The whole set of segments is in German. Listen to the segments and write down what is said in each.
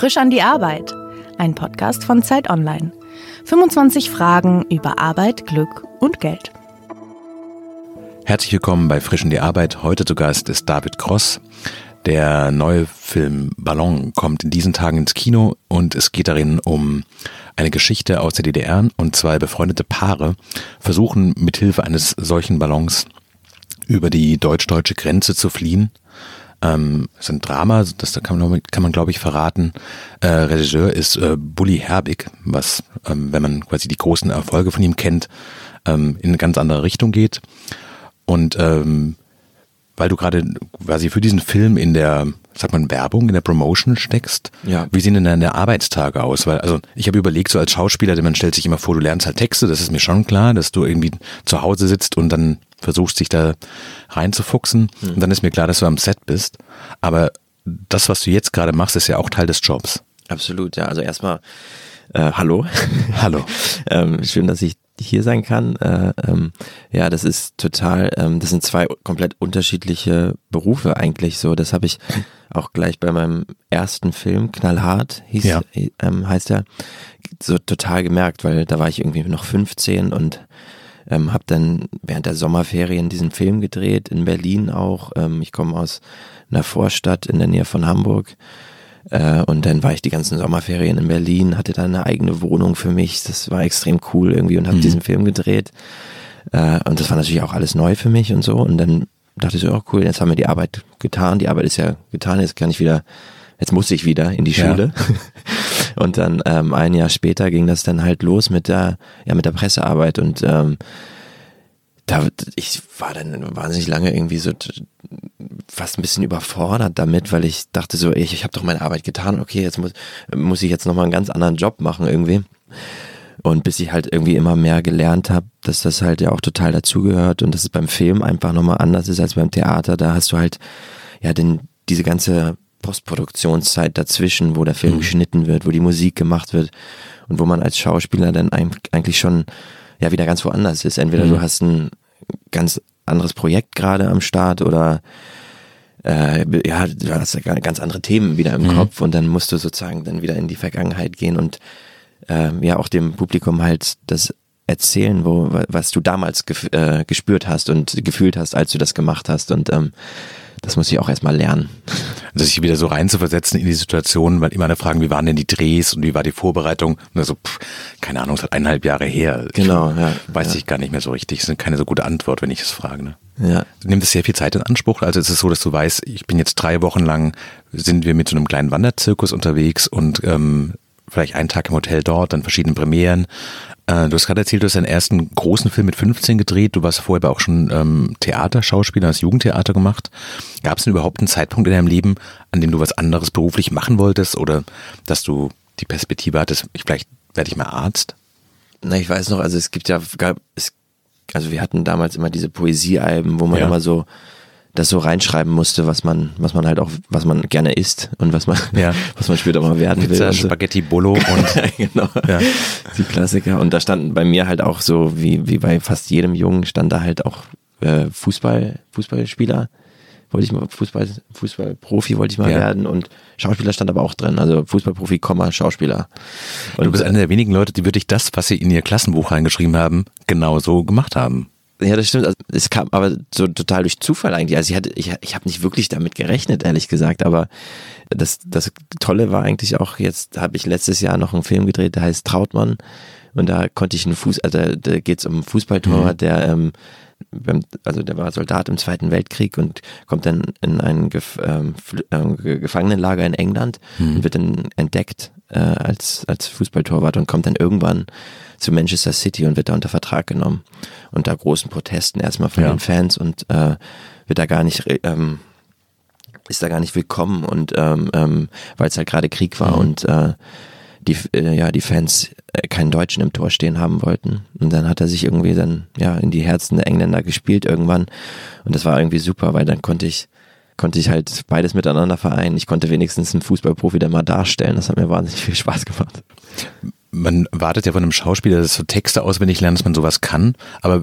Frisch an die Arbeit. Ein Podcast von Zeit Online. 25 Fragen über Arbeit, Glück und Geld. Herzlich willkommen bei Frisch an die Arbeit. Heute zu Gast ist David Cross. Der neue Film Ballon kommt in diesen Tagen ins Kino und es geht darin um eine Geschichte aus der DDR und zwei befreundete Paare versuchen mithilfe eines solchen Ballons über die deutsch-deutsche Grenze zu fliehen ähm, ist ein Drama, das kann man, kann man glaube ich verraten. Äh, Regisseur ist äh, Bully Herbig, was, ähm, wenn man quasi die großen Erfolge von ihm kennt, ähm, in eine ganz andere Richtung geht. Und ähm, weil du gerade quasi für diesen Film in der, sagt man, Werbung, in der Promotion steckst, ja. wie sehen denn deine Arbeitstage aus? Weil, also ich habe überlegt, so als Schauspieler, man stellt sich immer vor, du lernst halt Texte, das ist mir schon klar, dass du irgendwie zu Hause sitzt und dann versuchst, dich da reinzufuchsen. Mhm. Und dann ist mir klar, dass du am Set bist. Aber das, was du jetzt gerade machst, ist ja auch Teil des Jobs. Absolut, ja. Also erstmal äh, hallo. Hallo. ähm, schön, dass ich hier sein kann. Äh, ähm, ja, das ist total, ähm, das sind zwei komplett unterschiedliche Berufe eigentlich so. Das habe ich auch gleich bei meinem ersten Film, Knallhart, hieß, ja. ähm, heißt er, so total gemerkt, weil da war ich irgendwie noch 15 und ähm, habe dann während der Sommerferien diesen Film gedreht, in Berlin auch. Ähm, ich komme aus einer Vorstadt in der Nähe von Hamburg äh, und dann war ich die ganzen Sommerferien in Berlin, hatte da eine eigene Wohnung für mich. Das war extrem cool irgendwie und habe mhm. diesen Film gedreht. Äh, und das war natürlich auch alles neu für mich und so. Und dann dachte ich so, oh cool, jetzt haben wir die Arbeit getan. Die Arbeit ist ja getan, jetzt kann ich wieder, jetzt muss ich wieder in die Schule. Ja. und dann ähm, ein Jahr später ging das dann halt los mit der, ja, mit der Pressearbeit und ähm, da, ich war dann wahnsinnig lange irgendwie so fast ein bisschen überfordert damit, weil ich dachte so, ich, ich habe doch meine Arbeit getan, okay, jetzt muss, muss ich jetzt nochmal einen ganz anderen Job machen irgendwie. Und bis ich halt irgendwie immer mehr gelernt habe, dass das halt ja auch total dazugehört und dass es beim Film einfach nochmal anders ist als beim Theater. Da hast du halt ja den, diese ganze Postproduktionszeit dazwischen, wo der Film mhm. geschnitten wird, wo die Musik gemacht wird und wo man als Schauspieler dann eigentlich schon ja wieder ganz woanders ist. Entweder mhm. du hast ein ganz anderes Projekt gerade am Start oder äh, ja, du hast ganz andere Themen wieder im mhm. Kopf und dann musst du sozusagen dann wieder in die Vergangenheit gehen und äh, ja auch dem Publikum halt das erzählen, wo was du damals äh, gespürt hast und gefühlt hast, als du das gemacht hast und ähm, das muss ich auch erstmal lernen. Also sich wieder so reinzuversetzen in die Situation, weil immer alle fragen, wie waren denn die Drehs und wie war die Vorbereitung? Und also, pff, keine Ahnung, es hat eineinhalb Jahre her. Genau, ja. Weiß ja. ich gar nicht mehr so richtig. Das ist keine so gute Antwort, wenn ich es frage. Ne? Ja. Nimmt es sehr viel Zeit in Anspruch? Also ist es so, dass du weißt, ich bin jetzt drei Wochen lang, sind wir mit so einem kleinen Wanderzirkus unterwegs und ähm, vielleicht einen Tag im Hotel dort, dann verschiedene Premieren. Äh, du hast gerade erzählt, du hast deinen ersten großen Film mit 15 gedreht. Du warst vorher aber auch schon ähm, Theaterschauspieler, hast Jugendtheater gemacht. Gab es denn überhaupt einen Zeitpunkt in deinem Leben, an dem du was anderes beruflich machen wolltest oder dass du die Perspektive hattest, ich, vielleicht werde ich mal Arzt? Na, ich weiß noch, also es gibt ja, gab, es, also wir hatten damals immer diese Poesiealben, wo man ja. immer so das so reinschreiben musste, was man, was man halt auch, was man gerne isst und was man, ja. was man später mal werden Pizza, will. So. Spaghetti Bolo und genau, ja. die Klassiker. Und da standen bei mir halt auch so, wie, wie bei fast jedem Jungen, stand da halt auch äh, Fußball, Fußballspieler. Wollte ich mal Fußball, Fußballprofi wollte ich mal ja. werden und Schauspieler stand aber auch drin. Also Fußballprofi, Komma, Schauspieler. Und du bist einer der wenigen Leute, die wirklich das, was sie in ihr Klassenbuch reingeschrieben haben, genauso gemacht haben. Ja, das stimmt. Also, es kam aber so total durch Zufall eigentlich. Also ich hatte, ich, ich habe nicht wirklich damit gerechnet, ehrlich gesagt. Aber das, das Tolle war eigentlich auch, jetzt habe ich letztes Jahr noch einen Film gedreht, der heißt Trautmann. Und da konnte ich einen Fuß, also da geht es um einen Fußballtorwart, mhm. der ähm, also der war Soldat im Zweiten Weltkrieg und kommt dann in ein Gef ähm, äh, Gefangenenlager in England mhm. und wird dann entdeckt äh, als, als Fußballtorwart und kommt dann irgendwann zu Manchester City und wird da unter Vertrag genommen. Unter großen Protesten erstmal von ja. den Fans und äh, wird da gar nicht, ähm, ist da gar nicht willkommen und ähm, ähm, weil es halt gerade Krieg war mhm. und äh, die, äh, ja, die Fans äh, keinen Deutschen im Tor stehen haben wollten. Und dann hat er sich irgendwie dann ja in die Herzen der Engländer gespielt irgendwann. Und das war irgendwie super, weil dann konnte ich konnte ich halt beides miteinander vereinen. Ich konnte wenigstens einen Fußballprofi der mal darstellen. Das hat mir wahnsinnig viel Spaß gemacht. man wartet ja von einem Schauspieler, dass so Texte auswendig lernen, dass man sowas kann, aber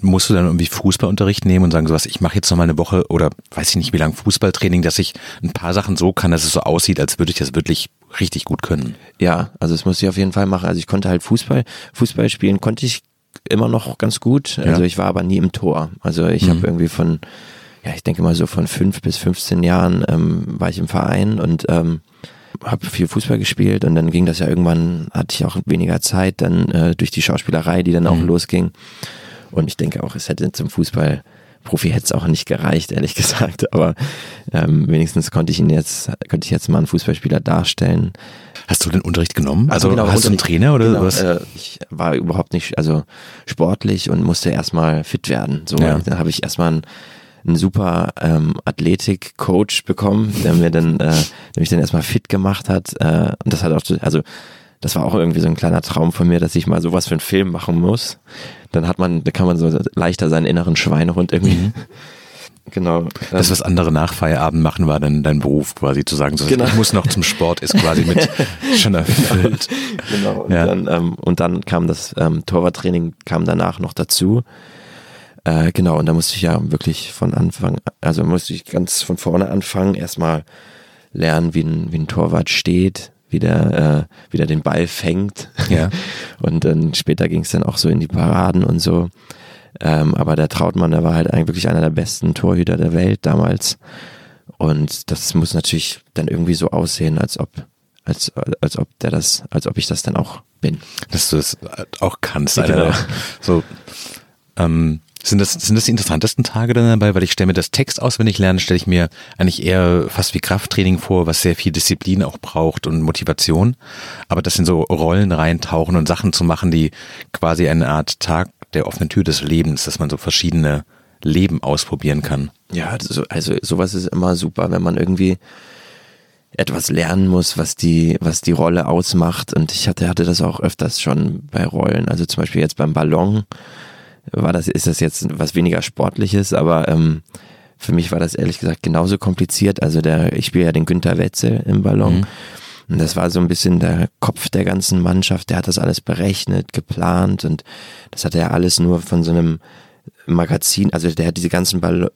musst du dann irgendwie Fußballunterricht nehmen und sagen sowas, ich mache jetzt noch mal eine Woche oder weiß ich nicht wie lange Fußballtraining, dass ich ein paar Sachen so kann, dass es so aussieht, als würde ich das wirklich richtig gut können. Ja, also das musste ich auf jeden Fall machen. Also ich konnte halt Fußball, Fußball spielen konnte ich immer noch ganz gut. Also ja. ich war aber nie im Tor. Also ich mhm. habe irgendwie von, ja, ich denke mal so von fünf bis 15 Jahren ähm, war ich im Verein und ähm, habe viel Fußball gespielt und dann ging das ja irgendwann, hatte ich auch weniger Zeit dann äh, durch die Schauspielerei, die dann auch mhm. losging. Und ich denke auch, es hätte zum Fußball Profi hätte es auch nicht gereicht, ehrlich gesagt. Aber ähm, wenigstens konnte ich ihn jetzt, konnte ich jetzt mal einen Fußballspieler darstellen. Hast du den Unterricht genommen? Also, also genau, hast du einen Trainer oder genau, was? Äh, ich war überhaupt nicht, also sportlich und musste erstmal fit werden. So, ja. dann habe ich erstmal einen einen super ähm, Athletik-Coach bekommen, der mir dann, äh, der mich dann erstmal fit gemacht hat. Äh, und das hat auch, also das war auch irgendwie so ein kleiner Traum von mir, dass ich mal sowas für einen Film machen muss. Dann hat man, da kann man so leichter seinen inneren Schweinehund irgendwie. Mhm. Genau. Das, was andere nach Feierabend machen, war dann dein Beruf quasi zu sagen, so, genau. ich muss noch zum Sport, ist quasi mit schon erfüllt. Genau. Und, ja. dann, ähm, und dann kam das ähm, Torwarttraining kam danach noch dazu. Äh, genau, und da musste ich ja wirklich von Anfang, also musste ich ganz von vorne anfangen, erstmal lernen, wie ein, wie ein Torwart steht, wie der, äh, wie der den Ball fängt. Ja. Und dann später ging es dann auch so in die Paraden und so. Ähm, aber der Trautmann, der war halt eigentlich wirklich einer der besten Torhüter der Welt damals. Und das muss natürlich dann irgendwie so aussehen, als ob, als, als ob der das, als ob ich das dann auch bin. Dass du es auch kannst, Alter. Genau. So, ähm, sind das, sind das die interessantesten Tage dann dabei? Weil ich stelle mir das Text auswendig lernen, stelle ich mir eigentlich eher fast wie Krafttraining vor, was sehr viel Disziplin auch braucht und Motivation. Aber das sind so Rollen reintauchen und Sachen zu machen, die quasi eine Art Tag der offenen Tür des Lebens, dass man so verschiedene Leben ausprobieren kann. Ja, also, also sowas ist immer super, wenn man irgendwie etwas lernen muss, was die, was die Rolle ausmacht. Und ich hatte, hatte das auch öfters schon bei Rollen. Also zum Beispiel jetzt beim Ballon war das, ist das jetzt was weniger Sportliches, aber ähm, für mich war das ehrlich gesagt genauso kompliziert. Also der, ich spiele ja den Günther Wetzel im Ballon. Mhm. Und das war so ein bisschen der Kopf der ganzen Mannschaft, der hat das alles berechnet, geplant und das hat er alles nur von so einem Magazin, also der hat diese ganzen Ball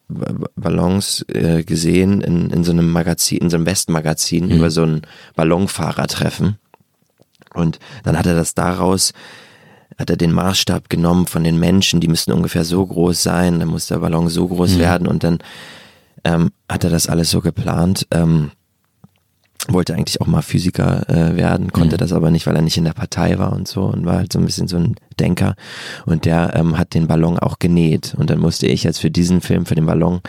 Ballons äh, gesehen in, in so einem Magazin, in so einem Westmagazin mhm. über so ein Ballonfahrertreffen. Und dann hat er das daraus hat er den Maßstab genommen von den Menschen, die müssten ungefähr so groß sein, dann muss der Ballon so groß mhm. werden und dann ähm, hat er das alles so geplant. Ähm, wollte eigentlich auch mal Physiker äh, werden, konnte mhm. das aber nicht, weil er nicht in der Partei war und so und war halt so ein bisschen so ein Denker und der ähm, hat den Ballon auch genäht und dann musste ich jetzt für diesen Film, für den Ballon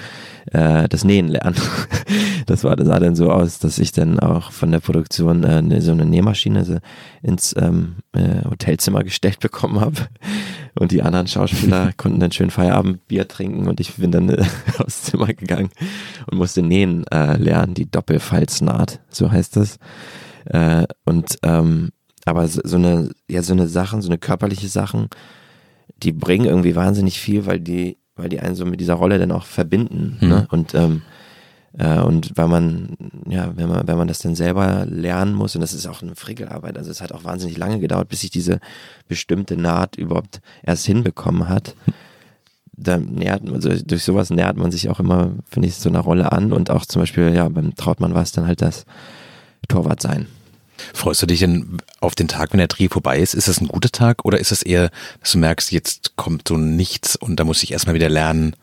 äh, das Nähen lernen. das war, das sah dann so aus, dass ich dann auch von der Produktion äh, ne, so eine Nähmaschine so ins ähm, äh, Hotelzimmer gestellt bekommen habe. Und die anderen Schauspieler konnten dann schön Feierabendbier trinken und ich bin dann äh, aufs Zimmer gegangen und musste nähen äh, lernen, die Doppelfalznaht, so heißt das. Äh, und ähm, aber so eine, ja, so eine Sachen, so eine körperliche Sachen, die bringen irgendwie wahnsinnig viel, weil die weil die einen so mit dieser Rolle dann auch verbinden. Mhm. Ne? Und ähm, äh, und weil man, ja, wenn man, wenn man das dann selber lernen muss, und das ist auch eine Frickelarbeit, also es hat auch wahnsinnig lange gedauert, bis sich diese bestimmte Naht überhaupt erst hinbekommen hat. Da nähert man, also durch sowas nähert man sich auch immer, finde ich, so einer Rolle an und auch zum Beispiel, ja, beim Trautmann war es dann halt das Torwart sein. Freust du dich denn auf den Tag, wenn der Dreh vorbei ist? Ist das ein guter Tag oder ist es eher, dass du merkst, jetzt kommt so nichts und da muss ich erstmal wieder lernen,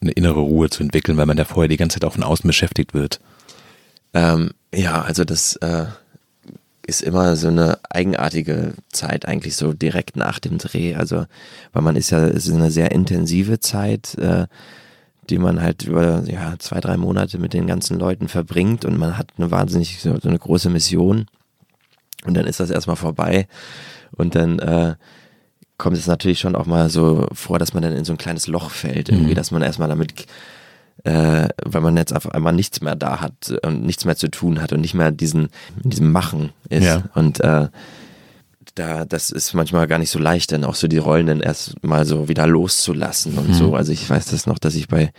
eine innere Ruhe zu entwickeln, weil man da vorher die ganze Zeit auch von außen beschäftigt wird? Ähm, ja, also das äh, ist immer so eine eigenartige Zeit eigentlich so direkt nach dem Dreh. Also, weil man ist ja, es ist eine sehr intensive Zeit, äh, die man halt über ja, zwei, drei Monate mit den ganzen Leuten verbringt und man hat eine wahnsinnig so, so eine große Mission. Und dann ist das erstmal vorbei. Und dann äh, kommt es natürlich schon auch mal so vor, dass man dann in so ein kleines Loch fällt, irgendwie, mhm. dass man erstmal damit, äh, weil man jetzt einfach einmal nichts mehr da hat und nichts mehr zu tun hat und nicht mehr diesen, in diesem Machen ist. Ja. Und äh, da, das ist manchmal gar nicht so leicht, dann auch so die Rollen dann erst mal so wieder loszulassen und mhm. so. Also ich weiß das noch, dass ich bei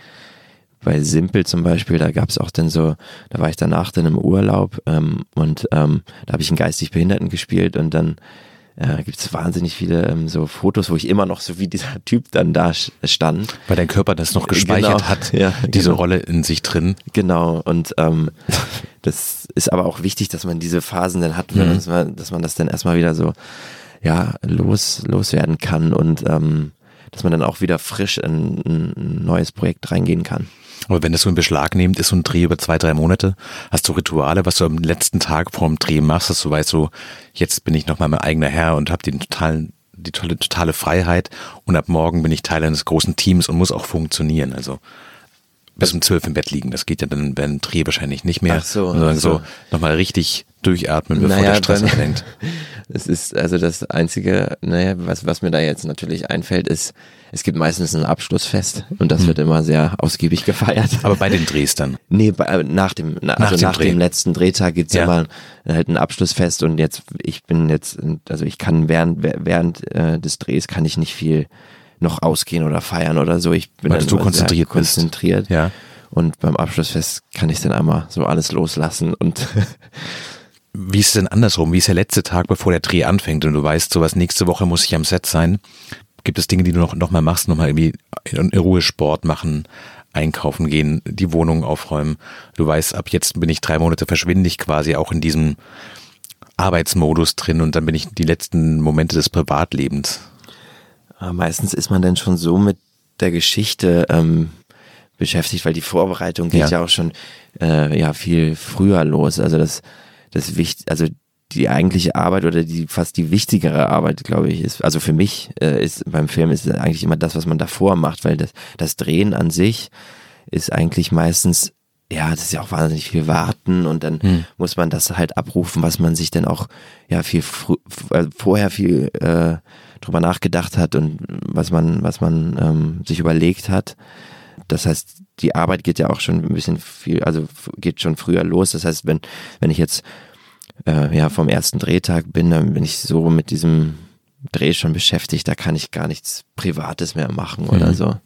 bei Simpel zum Beispiel, da gab es auch dann so, da war ich danach dann im Urlaub ähm, und ähm, da habe ich einen geistig Behinderten gespielt und dann äh, gibt es wahnsinnig viele ähm, so Fotos, wo ich immer noch so wie dieser Typ dann da stand. Weil dein Körper das noch gespeichert genau. hat, ja, diese genau. Rolle in sich drin. Genau, und ähm, das ist aber auch wichtig, dass man diese Phasen dann hat, mhm. dass, man, dass man das dann erstmal wieder so ja, los, loswerden kann und ähm, dass man dann auch wieder frisch in, in ein neues Projekt reingehen kann. Aber wenn das so in Beschlag nimmt, ist so ein Dreh über zwei, drei Monate, hast du Rituale, was du am letzten Tag vorm Dreh machst, dass du weißt, so, jetzt bin ich nochmal mein eigener Herr und habe den totalen, die tolle, totale Freiheit und ab morgen bin ich Teil eines großen Teams und muss auch funktionieren. Also bis um zwölf im Bett liegen. Das geht ja dann beim Dreh wahrscheinlich nicht mehr. Ach so. Sondern so, so nochmal richtig durchatmen, bevor naja, der Stress anfängt. Es ist also das Einzige, naja, was, was mir da jetzt natürlich einfällt, ist, es gibt meistens ein Abschlussfest und das hm. wird immer sehr ausgiebig gefeiert. Aber bei den Drehs dann? Nee, bei, äh, nach dem, na, also nach, nach dem, dem, letzten Drehtag gibt's ja. immer halt ein Abschlussfest und jetzt, ich bin jetzt, also ich kann während, während äh, des Drehs kann ich nicht viel noch ausgehen oder feiern oder so. Ich bin Weil dann du konzentriert konzentriert. Ja. Und beim Abschlussfest kann ich dann einmal so alles loslassen und Wie ist es denn andersrum? Wie ist der letzte Tag, bevor der Dreh anfängt und du weißt, sowas nächste Woche muss ich am Set sein? Gibt es Dinge, die du noch, noch mal machst, noch mal irgendwie in Ruhe Sport machen, einkaufen gehen, die Wohnung aufräumen? Du weißt, ab jetzt bin ich drei Monate verschwinde ich quasi auch in diesem Arbeitsmodus drin und dann bin ich die letzten Momente des Privatlebens. Meistens ist man dann schon so mit der Geschichte ähm, beschäftigt, weil die Vorbereitung geht ja, ja auch schon äh, ja viel früher los. Also das das wichtig, also die eigentliche Arbeit oder die fast die wichtigere Arbeit, glaube ich, ist, also für mich äh, ist beim Film ist eigentlich immer das, was man davor macht, weil das, das Drehen an sich ist eigentlich meistens, ja, das ist ja auch wahnsinnig viel warten und dann hm. muss man das halt abrufen, was man sich dann auch ja viel äh, vorher viel äh, drüber nachgedacht hat und was man, was man ähm, sich überlegt hat. Das heißt, die Arbeit geht ja auch schon ein bisschen viel, also geht schon früher los. Das heißt, wenn, wenn ich jetzt äh, ja vom ersten Drehtag bin, dann bin ich so mit diesem Dreh schon beschäftigt, da kann ich gar nichts Privates mehr machen oder mhm. so.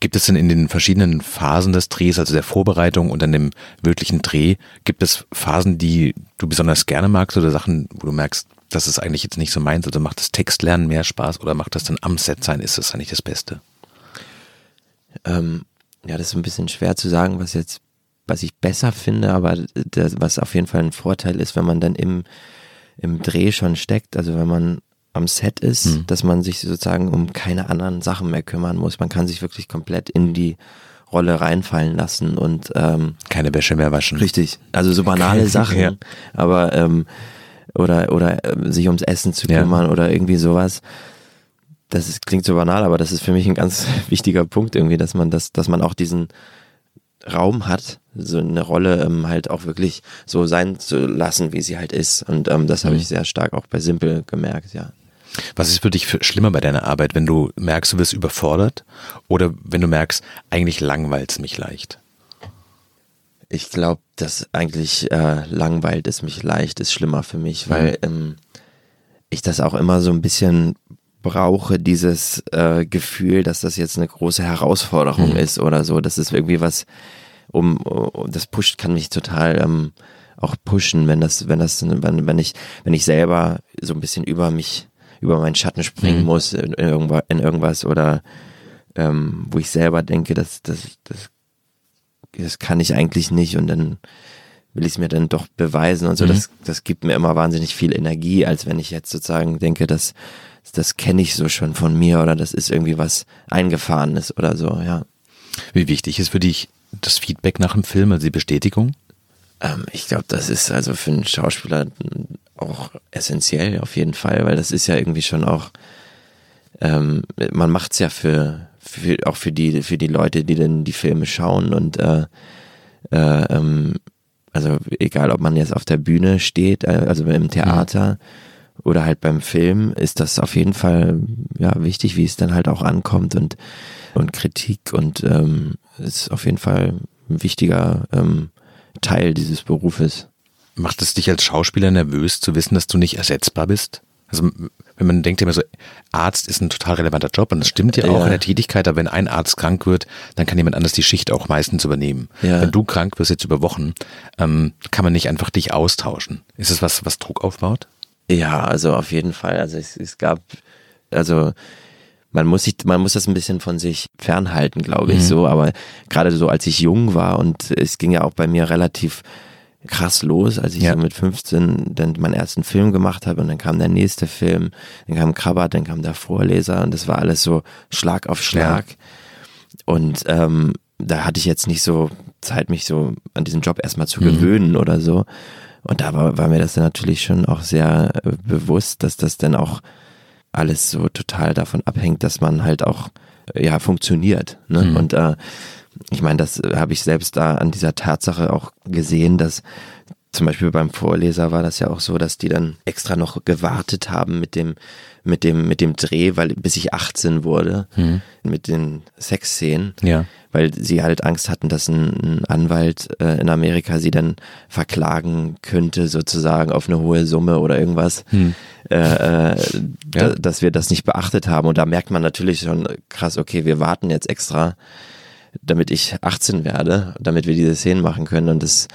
Gibt es denn in den verschiedenen Phasen des Drehs, also der Vorbereitung und dann dem wirklichen Dreh, gibt es Phasen, die du besonders gerne magst oder Sachen, wo du merkst, das ist eigentlich jetzt nicht so meins, also macht das Textlernen mehr Spaß oder macht das dann am Set sein, ist das eigentlich das Beste? Ähm, ja, das ist ein bisschen schwer zu sagen, was jetzt, was ich besser finde, aber das, was auf jeden Fall ein Vorteil ist, wenn man dann im, im Dreh schon steckt, also wenn man am Set ist, mhm. dass man sich sozusagen um keine anderen Sachen mehr kümmern muss. Man kann sich wirklich komplett in die Rolle reinfallen lassen und ähm, keine Wäsche mehr waschen. Richtig. Also so banale Sachen, ja. aber ähm, oder oder äh, sich ums Essen zu kümmern ja. oder irgendwie sowas das ist, klingt so banal, aber das ist für mich ein ganz wichtiger Punkt irgendwie, dass man das, dass man auch diesen Raum hat, so eine Rolle ähm, halt auch wirklich so sein zu lassen, wie sie halt ist. Und ähm, das habe mhm. ich sehr stark auch bei Simple gemerkt, ja. Was ist für dich für schlimmer bei deiner Arbeit, wenn du merkst, du wirst überfordert oder wenn du merkst, eigentlich langweilt es mich leicht? Ich glaube, dass eigentlich äh, langweilt es mich leicht ist schlimmer für mich, weil mhm. ähm, ich das auch immer so ein bisschen brauche dieses äh, Gefühl, dass das jetzt eine große Herausforderung mhm. ist oder so. Das ist irgendwie was, um, um das pusht, kann mich total ähm, auch pushen, wenn das, wenn das, wenn, wenn ich, wenn ich selber so ein bisschen über mich, über meinen Schatten springen mhm. muss in, in, irgendwas, in irgendwas oder ähm, wo ich selber denke, das, das, das, das kann ich eigentlich nicht und dann will ich es mir dann doch beweisen und so. Mhm. Das, das gibt mir immer wahnsinnig viel Energie, als wenn ich jetzt sozusagen denke, dass das kenne ich so schon von mir oder das ist irgendwie was Eingefahrenes oder so, ja. Wie wichtig ist für dich das Feedback nach dem Film, also die Bestätigung? Ähm, ich glaube, das ist also für einen Schauspieler auch essentiell auf jeden Fall, weil das ist ja irgendwie schon auch, ähm, man macht es ja für, für, auch für die, für die Leute, die dann die Filme schauen und äh, äh, ähm, also egal, ob man jetzt auf der Bühne steht, äh, also im Theater, mhm oder halt beim Film ist das auf jeden Fall ja wichtig, wie es dann halt auch ankommt und und Kritik und ähm, ist auf jeden Fall ein wichtiger ähm, Teil dieses Berufes. Macht es dich als Schauspieler nervös zu wissen, dass du nicht ersetzbar bist? Also wenn man denkt immer so, Arzt ist ein total relevanter Job und das stimmt ja auch ja. in der Tätigkeit, aber wenn ein Arzt krank wird, dann kann jemand anders die Schicht auch meistens übernehmen. Ja. Wenn du krank wirst jetzt über Wochen, ähm, kann man nicht einfach dich austauschen. Ist es was, was Druck aufbaut? Ja, also auf jeden Fall. Also es, es gab, also man muss sich, man muss das ein bisschen von sich fernhalten, glaube ich, mhm. so. Aber gerade so, als ich jung war und es ging ja auch bei mir relativ krass los, als ich ja. so mit 15 dann meinen ersten Film gemacht habe und dann kam der nächste Film, dann kam Krabbert, dann kam der Vorleser und das war alles so Schlag auf Schlag. Ja. Und ähm, da hatte ich jetzt nicht so Zeit, mich so an diesen Job erstmal zu mhm. gewöhnen oder so. Und da war, war mir das dann natürlich schon auch sehr äh, bewusst, dass das dann auch alles so total davon abhängt, dass man halt auch ja funktioniert. Ne? Mhm. Und äh, ich meine, das habe ich selbst da an dieser Tatsache auch gesehen, dass zum Beispiel beim Vorleser war das ja auch so, dass die dann extra noch gewartet haben mit dem, mit dem, mit dem Dreh, weil bis ich 18 wurde, mhm. mit den Sexszenen. Ja. Weil sie halt Angst hatten, dass ein, Anwalt äh, in Amerika sie dann verklagen könnte, sozusagen auf eine hohe Summe oder irgendwas, mhm. äh, äh, ja. da, dass wir das nicht beachtet haben. Und da merkt man natürlich schon krass, okay, wir warten jetzt extra, damit ich 18 werde, damit wir diese Szenen machen können. Und das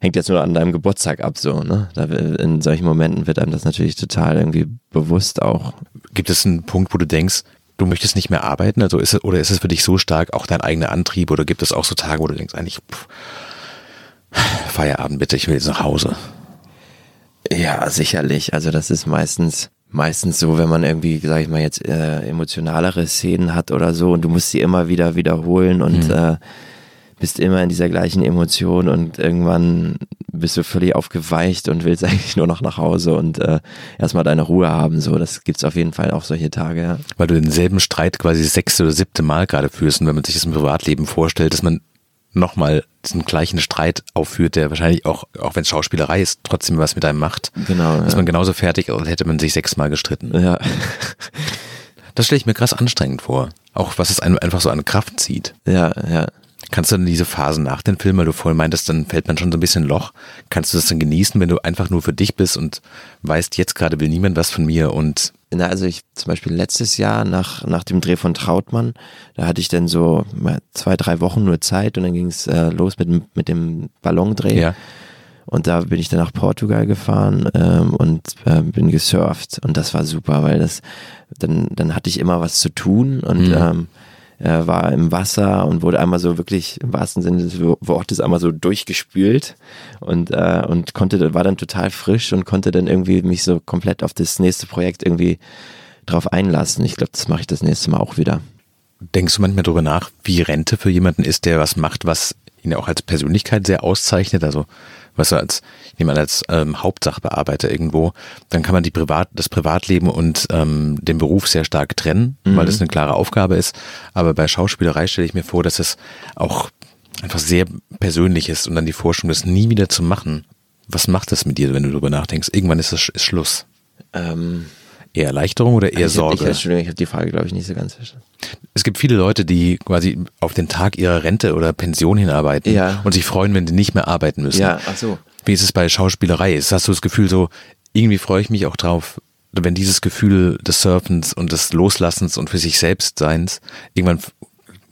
hängt jetzt nur an deinem Geburtstag ab, so, ne? Da, in solchen Momenten wird einem das natürlich total irgendwie bewusst auch. Gibt es einen Punkt, wo du denkst, du möchtest nicht mehr arbeiten? Also ist es, oder ist es für dich so stark auch dein eigener Antrieb oder gibt es auch so Tage, wo du denkst, eigentlich, pff, Feierabend bitte, ich will jetzt nach Hause? Ja, sicherlich. Also das ist meistens meistens so, wenn man irgendwie, sag ich mal, jetzt äh, emotionalere Szenen hat oder so und du musst sie immer wieder wiederholen und mhm. äh, bist immer in dieser gleichen Emotion und irgendwann bist du völlig aufgeweicht und willst eigentlich nur noch nach Hause und äh, erstmal deine Ruhe haben. So, das gibt's auf jeden Fall auch solche Tage, ja. Weil du denselben Streit quasi sechste oder siebte Mal gerade führst und wenn man sich das im Privatleben vorstellt, dass man nochmal diesen gleichen Streit aufführt, der wahrscheinlich auch, auch wenn es Schauspielerei ist, trotzdem was mit einem macht. Genau. Ist ja. man genauso fertig, als hätte man sich sechsmal gestritten. Ja. Das stelle ich mir krass anstrengend vor. Auch was es einem einfach so an Kraft zieht. Ja, ja. Kannst du dann diese Phasen nach dem Film, weil du vorhin meintest, dann fällt man schon so ein bisschen Loch, kannst du das dann genießen, wenn du einfach nur für dich bist und weißt, jetzt gerade will niemand was von mir und na, also ich zum Beispiel letztes Jahr nach, nach dem Dreh von Trautmann, da hatte ich dann so zwei, drei Wochen nur Zeit und dann ging es äh, los mit, mit dem Ballondreh. Ja. Und da bin ich dann nach Portugal gefahren ähm, und äh, bin gesurft. Und das war super, weil das, dann, dann hatte ich immer was zu tun und mhm. ähm, er war im Wasser und wurde einmal so wirklich im wahrsten Sinne des Wortes einmal so durchgespült und, äh, und konnte, war dann total frisch und konnte dann irgendwie mich so komplett auf das nächste Projekt irgendwie drauf einlassen. Ich glaube, das mache ich das nächste Mal auch wieder. Denkst du manchmal darüber nach, wie Rente für jemanden ist, der was macht, was ihn auch als Persönlichkeit sehr auszeichnet? Also was er als jemand als ähm, Hauptsachbearbeiter irgendwo, dann kann man die Privat, das Privatleben und ähm, den Beruf sehr stark trennen, mhm. weil das eine klare Aufgabe ist. Aber bei Schauspielerei stelle ich mir vor, dass es auch einfach sehr persönlich ist und dann die Forschung, das nie wieder zu machen. Was macht das mit dir, wenn du darüber nachdenkst? Irgendwann ist es ist Schluss. Ähm, eher Erleichterung oder eher ich Sorge? Ich, Entschuldigung, ich habe die Frage, glaube ich, nicht so ganz verstanden. Es gibt viele Leute, die quasi auf den Tag ihrer Rente oder Pension hinarbeiten ja. und sich freuen, wenn sie nicht mehr arbeiten müssen. Ja, ach so. Wie ist es bei Schauspielerei? Hast du das Gefühl so, irgendwie freue ich mich auch drauf, wenn dieses Gefühl des Surfens und des Loslassens und für sich selbst Seins irgendwann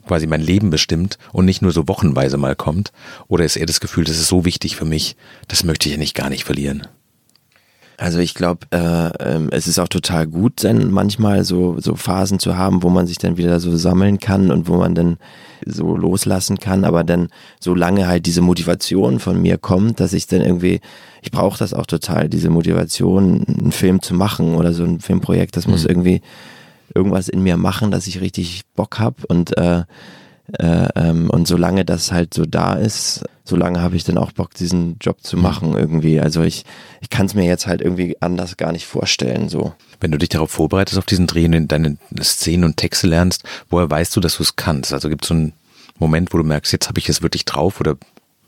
quasi mein Leben bestimmt und nicht nur so wochenweise mal kommt? Oder ist eher das Gefühl, das ist so wichtig für mich, das möchte ich ja nicht gar nicht verlieren? Also ich glaube, äh, äh, es ist auch total gut, dann manchmal so, so Phasen zu haben, wo man sich dann wieder so sammeln kann und wo man dann so loslassen kann, aber dann solange halt diese Motivation von mir kommt, dass ich dann irgendwie, ich brauche das auch total, diese Motivation, einen Film zu machen oder so ein Filmprojekt, das mhm. muss irgendwie irgendwas in mir machen, dass ich richtig Bock hab und äh, äh, ähm, und solange das halt so da ist, solange habe ich dann auch Bock, diesen Job zu mhm. machen irgendwie. Also ich, ich kann es mir jetzt halt irgendwie anders gar nicht vorstellen. So. Wenn du dich darauf vorbereitest, auf diesen Dreh und deine Szenen und Texte lernst, woher weißt du, dass du es kannst? Also gibt es so einen Moment, wo du merkst, jetzt habe ich es wirklich drauf oder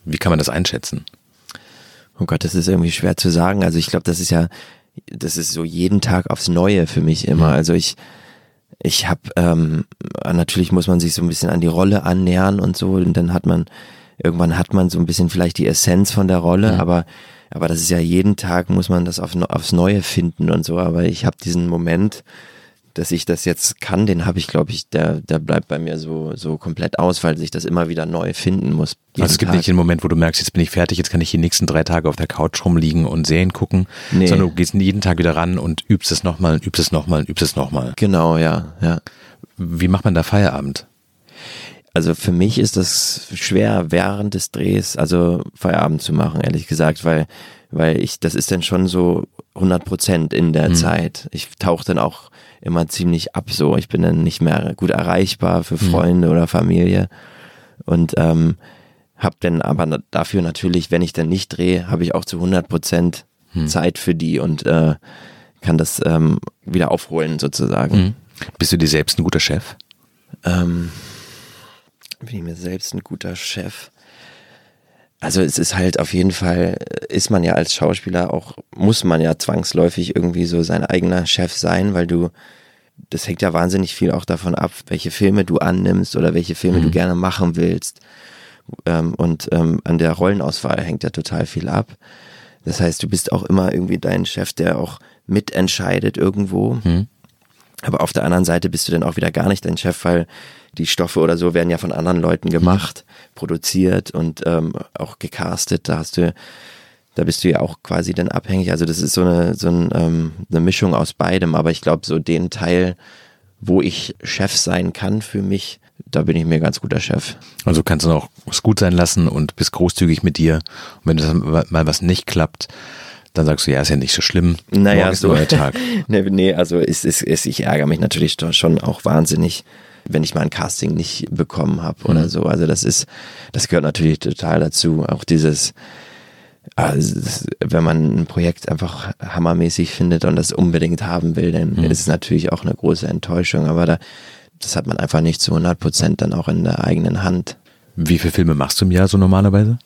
wie kann man das einschätzen? Oh Gott, das ist irgendwie schwer zu sagen. Also ich glaube, das ist ja, das ist so jeden Tag aufs Neue für mich immer. Mhm. Also ich, ich habe ähm, natürlich muss man sich so ein bisschen an die Rolle annähern und so und dann hat man irgendwann hat man so ein bisschen vielleicht die Essenz von der Rolle, mhm. aber aber das ist ja jeden Tag muss man das auf, aufs Neue finden und so. Aber ich habe diesen Moment, dass ich das jetzt kann, den habe ich, glaube ich, der, der bleibt bei mir so, so komplett aus, weil sich das immer wieder neu finden muss. Also es gibt Tag. nicht den Moment, wo du merkst, jetzt bin ich fertig, jetzt kann ich die nächsten drei Tage auf der Couch rumliegen und Serien gucken, nee. sondern du gehst jeden Tag wieder ran und übst es nochmal und übst es nochmal und übst es nochmal. Genau, ja, ja. Wie macht man da Feierabend? Also für mich ist das schwer während des Drehs, also Feierabend zu machen, ehrlich gesagt, weil, weil ich, das ist dann schon so 100 Prozent in der mhm. Zeit. Ich tauche dann auch immer ziemlich ab so. Ich bin dann nicht mehr gut erreichbar für mhm. Freunde mhm. oder Familie und ähm, habe dann aber dafür natürlich, wenn ich dann nicht drehe, habe ich auch zu 100 Prozent mhm. Zeit für die und äh, kann das ähm, wieder aufholen sozusagen. Mhm. Bist du dir selbst ein guter Chef? Ähm, bin ich mir selbst ein guter Chef? Also es ist halt auf jeden Fall, ist man ja als Schauspieler auch, muss man ja zwangsläufig irgendwie so sein eigener Chef sein, weil du, das hängt ja wahnsinnig viel auch davon ab, welche Filme du annimmst oder welche Filme mhm. du gerne machen willst. Ähm, und ähm, an der Rollenauswahl hängt ja total viel ab. Das heißt, du bist auch immer irgendwie dein Chef, der auch mitentscheidet irgendwo. Mhm. Aber auf der anderen Seite bist du dann auch wieder gar nicht dein Chef, weil die Stoffe oder so werden ja von anderen Leuten gemacht, mhm. produziert und ähm, auch gecastet. Da hast du, da bist du ja auch quasi dann abhängig. Also das ist so eine, so ein, ähm, eine Mischung aus beidem. Aber ich glaube, so den Teil, wo ich Chef sein kann für mich, da bin ich mir ganz guter Chef. Also kannst du auch es gut sein lassen und bist großzügig mit dir. Und wenn das mal was nicht klappt, dann sagst du, ja, ist ja nicht so schlimm. Naja, Morgen ist so. Tag. nee, nee, also ist, ist, ist, ich ärgere mich natürlich schon auch wahnsinnig, wenn ich mal ein Casting nicht bekommen habe mhm. oder so. Also das ist, das gehört natürlich total dazu. Auch dieses, also das, wenn man ein Projekt einfach hammermäßig findet und das unbedingt haben will, dann mhm. ist es natürlich auch eine große Enttäuschung. Aber da, das hat man einfach nicht zu 100 Prozent dann auch in der eigenen Hand. Wie viele Filme machst du im Jahr so normalerweise?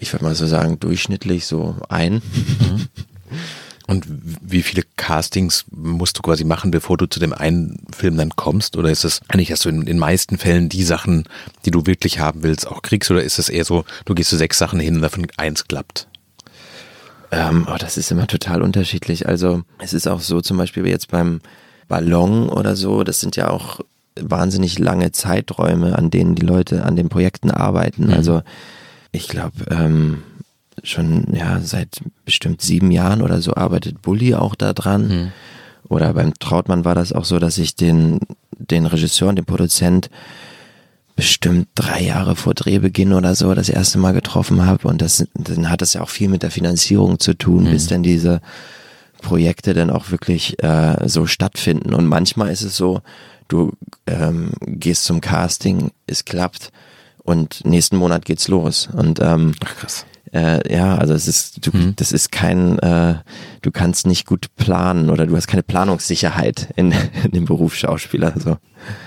Ich würde mal so sagen, durchschnittlich so ein. Mhm. Und wie viele Castings musst du quasi machen, bevor du zu dem einen Film dann kommst? Oder ist es eigentlich, dass du in den meisten Fällen die Sachen, die du wirklich haben willst, auch kriegst? Oder ist es eher so, du gehst zu sechs Sachen hin und davon eins klappt? Ähm, oh, das ist immer total unterschiedlich. Also es ist auch so, zum Beispiel wie jetzt beim Ballon oder so, das sind ja auch wahnsinnig lange Zeiträume, an denen die Leute an den Projekten arbeiten. Mhm. Also ich glaube, ähm, schon ja seit bestimmt sieben Jahren oder so arbeitet Bully auch da dran. Mhm. Oder beim Trautmann war das auch so, dass ich den, den Regisseur und den Produzent bestimmt drei Jahre vor Drehbeginn oder so das erste Mal getroffen habe. Und das, dann hat das ja auch viel mit der Finanzierung zu tun, mhm. bis dann diese Projekte dann auch wirklich äh, so stattfinden. Und manchmal ist es so, du ähm, gehst zum Casting, es klappt und nächsten Monat geht's los. Und ähm, Ach, krass. Äh, ja, also es ist, du, mhm. das ist kein, äh, du kannst nicht gut planen oder du hast keine Planungssicherheit in, in dem Beruf Schauspieler. So.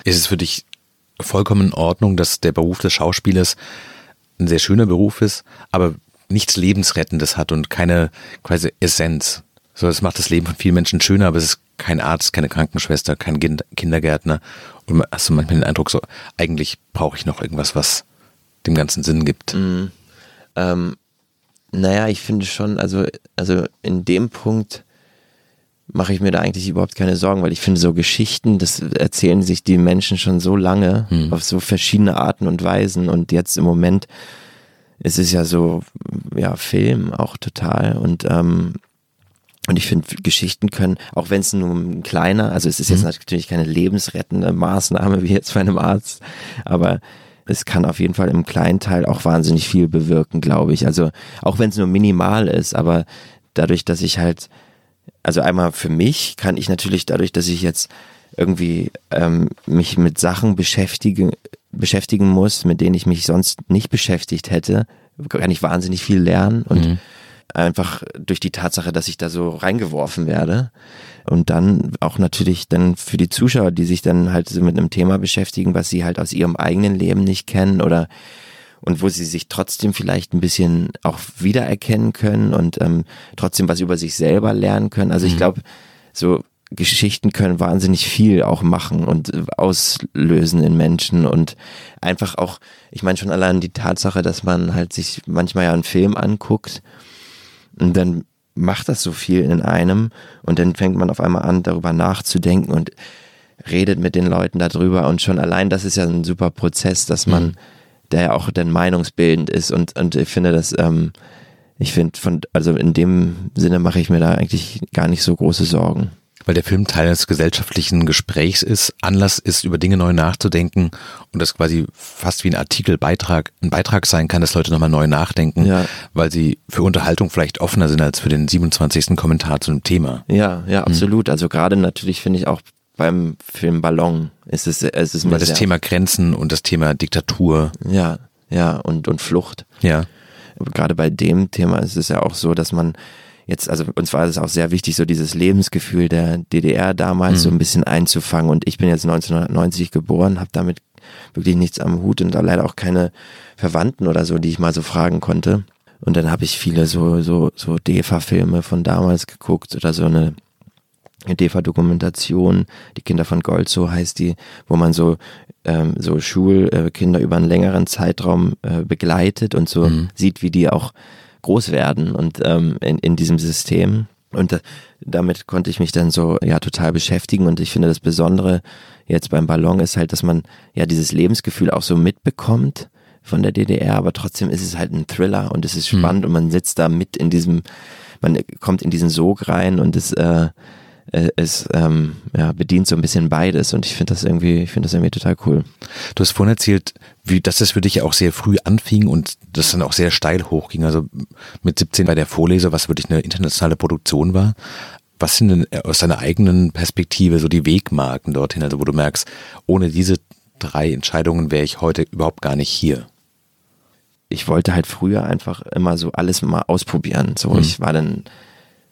Ist es für dich vollkommen in Ordnung, dass der Beruf des Schauspielers ein sehr schöner Beruf ist, aber nichts Lebensrettendes hat und keine quasi Essenz. So, das macht das Leben von vielen Menschen schöner, aber es ist kein Arzt, keine Krankenschwester, kein Kindergärtner. Und hast du manchmal den Eindruck, so, eigentlich brauche ich noch irgendwas, was dem ganzen Sinn gibt. Mhm. Ähm, naja, ich finde schon, also, also in dem Punkt mache ich mir da eigentlich überhaupt keine Sorgen, weil ich finde, so Geschichten, das erzählen sich die Menschen schon so lange hm. auf so verschiedene Arten und Weisen und jetzt im Moment ist es ja so, ja, Film auch total und ähm, und ich finde, Geschichten können, auch wenn es nur ein kleiner, also es ist jetzt mhm. natürlich keine lebensrettende Maßnahme wie jetzt bei einem Arzt, aber es kann auf jeden Fall im kleinen Teil auch wahnsinnig viel bewirken, glaube ich. Also auch wenn es nur minimal ist, aber dadurch, dass ich halt, also einmal für mich kann ich natürlich dadurch, dass ich jetzt irgendwie ähm, mich mit Sachen beschäftigen, beschäftigen muss, mit denen ich mich sonst nicht beschäftigt hätte, kann ich wahnsinnig viel lernen und mhm. Einfach durch die Tatsache, dass ich da so reingeworfen werde. Und dann auch natürlich dann für die Zuschauer, die sich dann halt so mit einem Thema beschäftigen, was sie halt aus ihrem eigenen Leben nicht kennen oder und wo sie sich trotzdem vielleicht ein bisschen auch wiedererkennen können und ähm, trotzdem was über sich selber lernen können. Also ich mhm. glaube, so Geschichten können wahnsinnig viel auch machen und auslösen in Menschen und einfach auch, ich meine schon allein die Tatsache, dass man halt sich manchmal ja einen Film anguckt und dann macht das so viel in einem und dann fängt man auf einmal an, darüber nachzudenken und redet mit den Leuten darüber und schon allein das ist ja ein super Prozess, dass man, mhm. der ja auch dann meinungsbildend ist und, und ich finde das, ähm, ich finde von, also in dem Sinne mache ich mir da eigentlich gar nicht so große Sorgen weil der Film Teil des gesellschaftlichen Gesprächs ist, Anlass ist, über Dinge neu nachzudenken und das quasi fast wie ein Artikel, Beitrag, ein Beitrag sein kann, dass Leute nochmal neu nachdenken, ja. weil sie für Unterhaltung vielleicht offener sind als für den 27. Kommentar zu einem Thema. Ja, ja, absolut. Mhm. Also gerade natürlich finde ich auch beim Film Ballon ist es, es ist mir das Thema Grenzen und das Thema Diktatur. Ja, ja, und, und Flucht. Ja. Gerade bei dem Thema ist es ja auch so, dass man jetzt, also uns war es auch sehr wichtig, so dieses Lebensgefühl der DDR damals mhm. so ein bisschen einzufangen. Und ich bin jetzt 1990 geboren, habe damit wirklich nichts am Hut und leider auch keine Verwandten oder so, die ich mal so fragen konnte. Und dann habe ich viele so, so, so DEFA-Filme von damals geguckt oder so eine DEFA-Dokumentation, die Kinder von Gold, so heißt die, wo man so, ähm, so Schulkinder über einen längeren Zeitraum äh, begleitet und so mhm. sieht, wie die auch groß werden und ähm, in, in diesem System. Und äh, damit konnte ich mich dann so ja total beschäftigen. Und ich finde das Besondere jetzt beim Ballon ist halt, dass man ja dieses Lebensgefühl auch so mitbekommt von der DDR, aber trotzdem ist es halt ein Thriller und es ist hm. spannend mhm. und man sitzt da mit in diesem, man kommt in diesen Sog rein und es äh, äh, es ähm, ja, bedient so ein bisschen beides und ich finde das irgendwie, ich finde das irgendwie total cool. Du hast vorhin erzählt, wie dass das für dich auch sehr früh anfing und das dann auch sehr steil hochging. Also mit 17 bei der Vorleser, was wirklich eine internationale Produktion war. Was sind denn aus deiner eigenen Perspektive so die Wegmarken dorthin, also wo du merkst, ohne diese drei Entscheidungen wäre ich heute überhaupt gar nicht hier? Ich wollte halt früher einfach immer so alles mal ausprobieren. So, mhm. ich war dann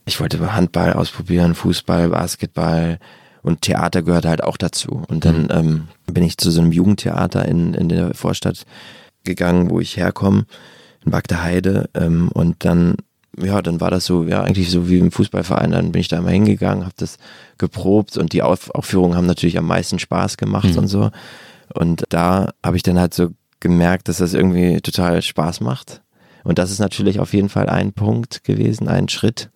ich wollte Handball ausprobieren, Fußball, Basketball und Theater gehört halt auch dazu. Und dann mhm. ähm, bin ich zu so einem Jugendtheater in, in der Vorstadt gegangen, wo ich herkomme, in Bagdeheide. Ähm, und dann, ja, dann war das so, ja, eigentlich so wie im Fußballverein. Dann bin ich da mal hingegangen, habe das geprobt und die Auf Aufführungen haben natürlich am meisten Spaß gemacht mhm. und so. Und da habe ich dann halt so gemerkt, dass das irgendwie total Spaß macht. Und das ist natürlich auf jeden Fall ein Punkt gewesen, ein Schritt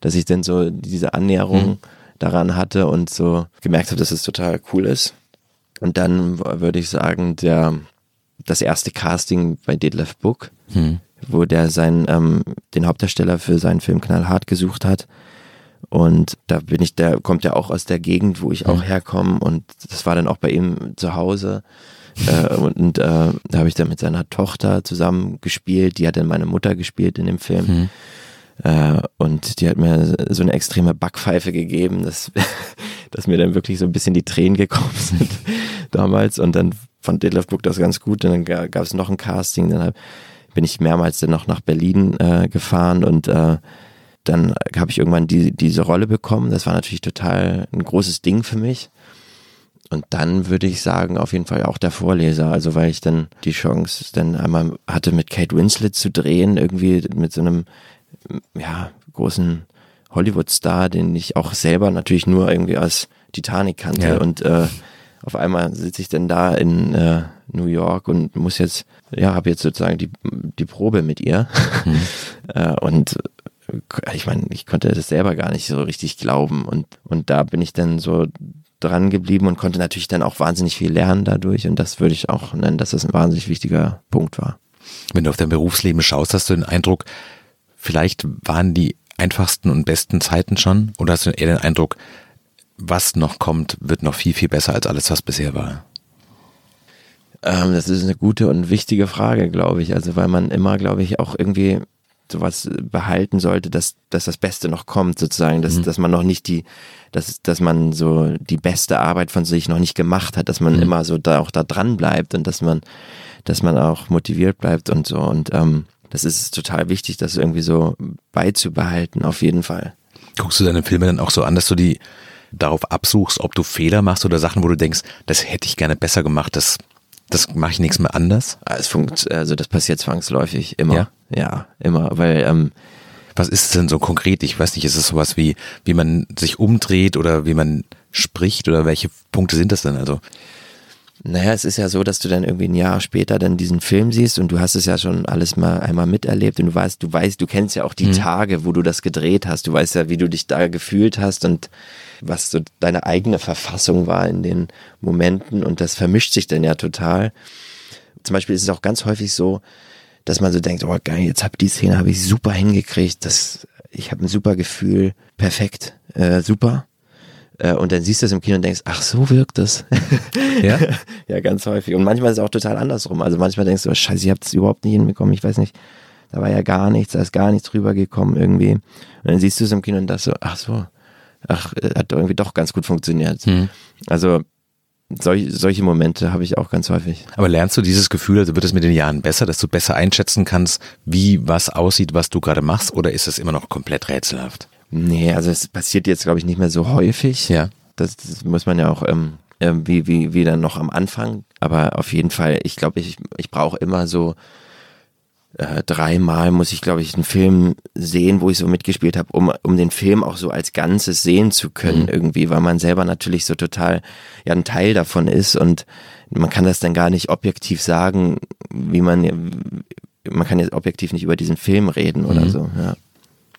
dass ich dann so diese Annäherung mhm. daran hatte und so gemerkt habe, dass es total cool ist. Und dann würde ich sagen, der, das erste Casting bei Detlef Book, mhm. wo der seinen, ähm, den Hauptdarsteller für seinen Film Knallhart gesucht hat. Und da bin ich, der kommt ja auch aus der Gegend, wo ich auch mhm. herkomme. Und das war dann auch bei ihm zu Hause. äh, und äh, da habe ich dann mit seiner Tochter zusammen gespielt. Die hat dann meine Mutter gespielt in dem Film. Mhm. Äh, und die hat mir so eine extreme Backpfeife gegeben, dass, dass mir dann wirklich so ein bisschen die Tränen gekommen sind damals. Und dann fand Detlef Book das ganz gut. Und dann gab es noch ein Casting. Dann bin ich mehrmals dann noch nach Berlin äh, gefahren und äh, dann habe ich irgendwann die, diese Rolle bekommen. Das war natürlich total ein großes Ding für mich. Und dann würde ich sagen, auf jeden Fall auch der Vorleser. Also weil ich dann die Chance dann einmal hatte, mit Kate Winslet zu drehen, irgendwie mit so einem ja, großen Hollywood-Star, den ich auch selber natürlich nur irgendwie als Titanic kannte. Ja. Und äh, auf einmal sitze ich dann da in äh, New York und muss jetzt, ja, habe jetzt sozusagen die, die Probe mit ihr. Mhm. äh, und äh, ich meine, ich konnte das selber gar nicht so richtig glauben. Und, und da bin ich dann so dran geblieben und konnte natürlich dann auch wahnsinnig viel lernen dadurch. Und das würde ich auch nennen, dass das ein wahnsinnig wichtiger Punkt war. Wenn du auf dein Berufsleben schaust, hast du den Eindruck, vielleicht waren die einfachsten und besten Zeiten schon? Oder hast du eher den Eindruck, was noch kommt, wird noch viel, viel besser als alles, was bisher war? Ähm, das ist eine gute und wichtige Frage, glaube ich. Also, weil man immer, glaube ich, auch irgendwie sowas behalten sollte, dass, dass das Beste noch kommt, sozusagen, dass, mhm. dass man noch nicht die, dass, dass man so die beste Arbeit von sich noch nicht gemacht hat, dass man mhm. immer so da auch da dran bleibt und dass man, dass man auch motiviert bleibt und so. Und ähm, das ist total wichtig, das irgendwie so beizubehalten, auf jeden Fall. Guckst du deine Filme dann auch so an, dass du die darauf absuchst, ob du Fehler machst oder Sachen, wo du denkst, das hätte ich gerne besser gemacht, das, das mache ich nichts mehr anders? Ah, es funkt, also das passiert zwangsläufig immer. Ja, ja immer, weil ähm, was ist es denn so konkret? Ich weiß nicht, ist es sowas wie, wie man sich umdreht oder wie man spricht oder welche Punkte sind das denn also? Naja, es ist ja so, dass du dann irgendwie ein Jahr später dann diesen Film siehst und du hast es ja schon alles mal einmal miterlebt und du weißt, du weißt, du kennst ja auch die mhm. Tage, wo du das gedreht hast. Du weißt ja, wie du dich da gefühlt hast und was so deine eigene Verfassung war in den Momenten und das vermischt sich dann ja total. Zum Beispiel ist es auch ganz häufig so, dass man so denkt, oh geil, jetzt hab die Szene habe ich super hingekriegt, das, ich habe ein super Gefühl, perfekt, äh, super. Äh, und dann siehst du es im Kino und denkst, ach, so wirkt es. Ja? ja, ganz häufig. Und manchmal ist es auch total andersrum. Also manchmal denkst du, oh, scheiße, ich habe es überhaupt nicht hinbekommen. Ich weiß nicht, da war ja gar nichts, da ist gar nichts rübergekommen irgendwie. Und dann siehst du es im Kino und das so, ach so, ach, hat irgendwie doch ganz gut funktioniert. Mhm. Also solch, solche Momente habe ich auch ganz häufig. Aber lernst du dieses Gefühl, also wird es mit den Jahren besser, dass du besser einschätzen kannst, wie was aussieht, was du gerade machst, oder ist es immer noch komplett rätselhaft? Nee, also es passiert jetzt, glaube ich, nicht mehr so häufig. Ja. Das, das muss man ja auch ähm, äh, wie, wie, wie dann noch am Anfang. Aber auf jeden Fall, ich glaube, ich, ich brauche immer so äh, dreimal muss ich, glaube ich, einen Film sehen, wo ich so mitgespielt habe, um, um den Film auch so als Ganzes sehen zu können mhm. irgendwie, weil man selber natürlich so total ja ein Teil davon ist und man kann das dann gar nicht objektiv sagen, wie man man kann jetzt objektiv nicht über diesen Film reden oder mhm. so, ja.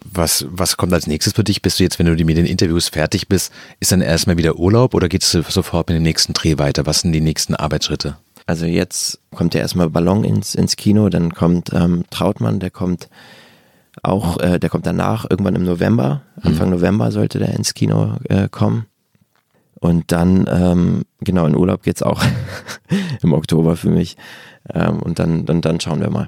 Was, was kommt als nächstes für dich? Bist du jetzt, wenn du mit den Interviews fertig bist, ist dann erstmal wieder Urlaub oder geht es sofort mit dem nächsten Dreh weiter? Was sind die nächsten Arbeitsschritte? Also jetzt kommt ja erstmal Ballon ins, ins Kino, dann kommt ähm, Trautmann, der kommt auch, äh, der kommt danach, irgendwann im November, Anfang mhm. November sollte der ins Kino äh, kommen. Und dann, ähm, genau, in Urlaub geht's auch im Oktober für mich. Ähm, und dann, dann, dann schauen wir mal.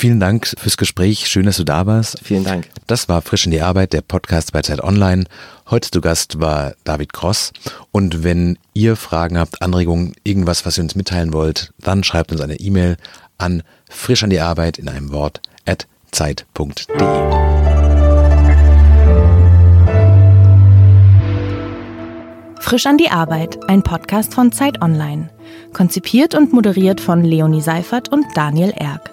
Vielen Dank fürs Gespräch. Schön, dass du da warst. Vielen Dank. Das war Frisch in die Arbeit, der Podcast bei Zeit Online. Heute zu Gast war David Cross. Und wenn ihr Fragen habt, Anregungen, irgendwas, was ihr uns mitteilen wollt, dann schreibt uns eine E-Mail an frisch an die Arbeit in einem Wort at zeit.de. Frisch an die Arbeit, ein Podcast von Zeit Online. Konzipiert und moderiert von Leonie Seifert und Daniel Erck.